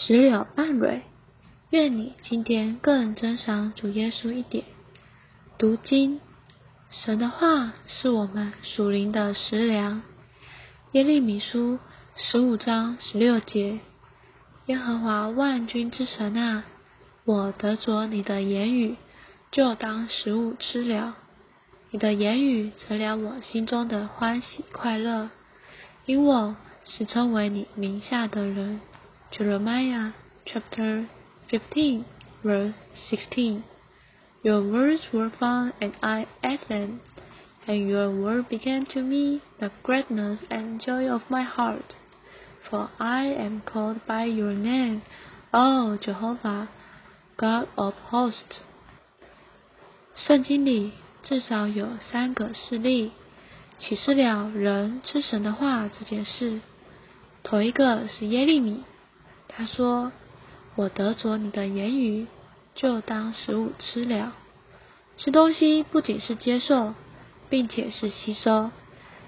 石榴半蕊，愿你今天更珍赏主耶稣一点。读经，神的话是我们属灵的食粮。耶利米书十五章十六节：耶和华万军之神啊，我得着你的言语，就当食物吃了。你的言语成了我心中的欢喜快乐，因我是称为你名下的人。Jeremiah chapter 15, verse 16. Your words were found, and I ate them, and your word began to me the gladness and joy of my heart. For I am called by your name, O Jehovah, God of hosts. 圣经里至少有三个事例启示了人吃神的话这件事。头一个是耶利米。 他说：“我得着你的言语，就当食物吃了。吃东西不仅是接受，并且是吸收。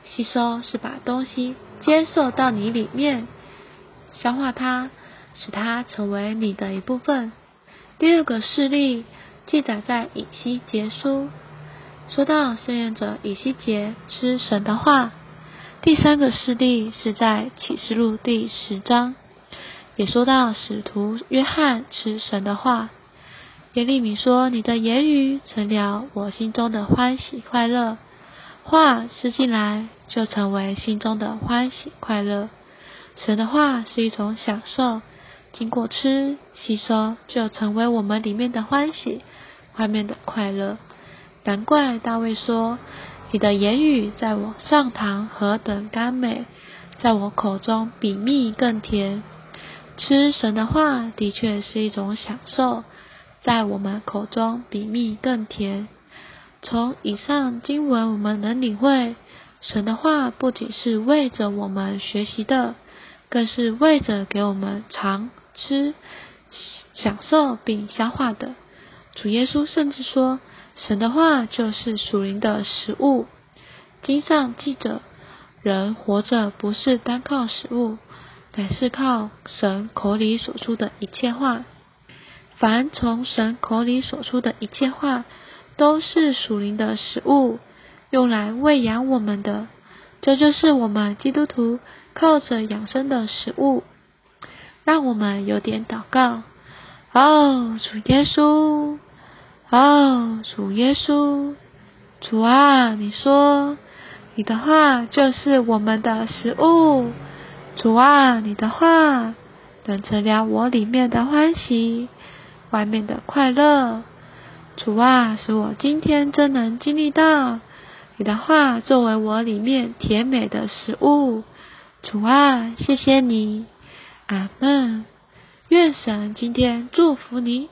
吸收是把东西接受到你里面，消化它，使它成为你的一部分。”第二个事例记载在以西结书，说到圣言者以西结吃神的话。第三个事例是在启示录第十章。也说到使徒约翰吃神的话，耶利米说：“你的言语成了我心中的欢喜快乐，话吃进来就成为心中的欢喜快乐。神的话是一种享受，经过吃吸收就成为我们里面的欢喜，外面的快乐。难怪大卫说：你的言语在我上堂何等甘美，在我口中比蜜更甜。”吃神的话的确是一种享受，在我们口中比蜜更甜。从以上经文，我们能领会，神的话不仅是为着我们学习的，更是为着给我们尝吃、享受并消化的。主耶稣甚至说，神的话就是属灵的食物。经上记着，人活着不是单靠食物。乃是靠神口里所出的一切话，凡从神口里所出的一切话，都是属灵的食物，用来喂养我们的。这就是我们基督徒靠着养生的食物。让我们有点祷告。哦，主耶稣，哦，主耶稣，主啊，你说你的话就是我们的食物。主啊，你的话能成了我里面的欢喜，外面的快乐。主啊，使我今天真能经历到你的话作为我里面甜美的食物。主啊，谢谢你，阿门。愿神今天祝福你。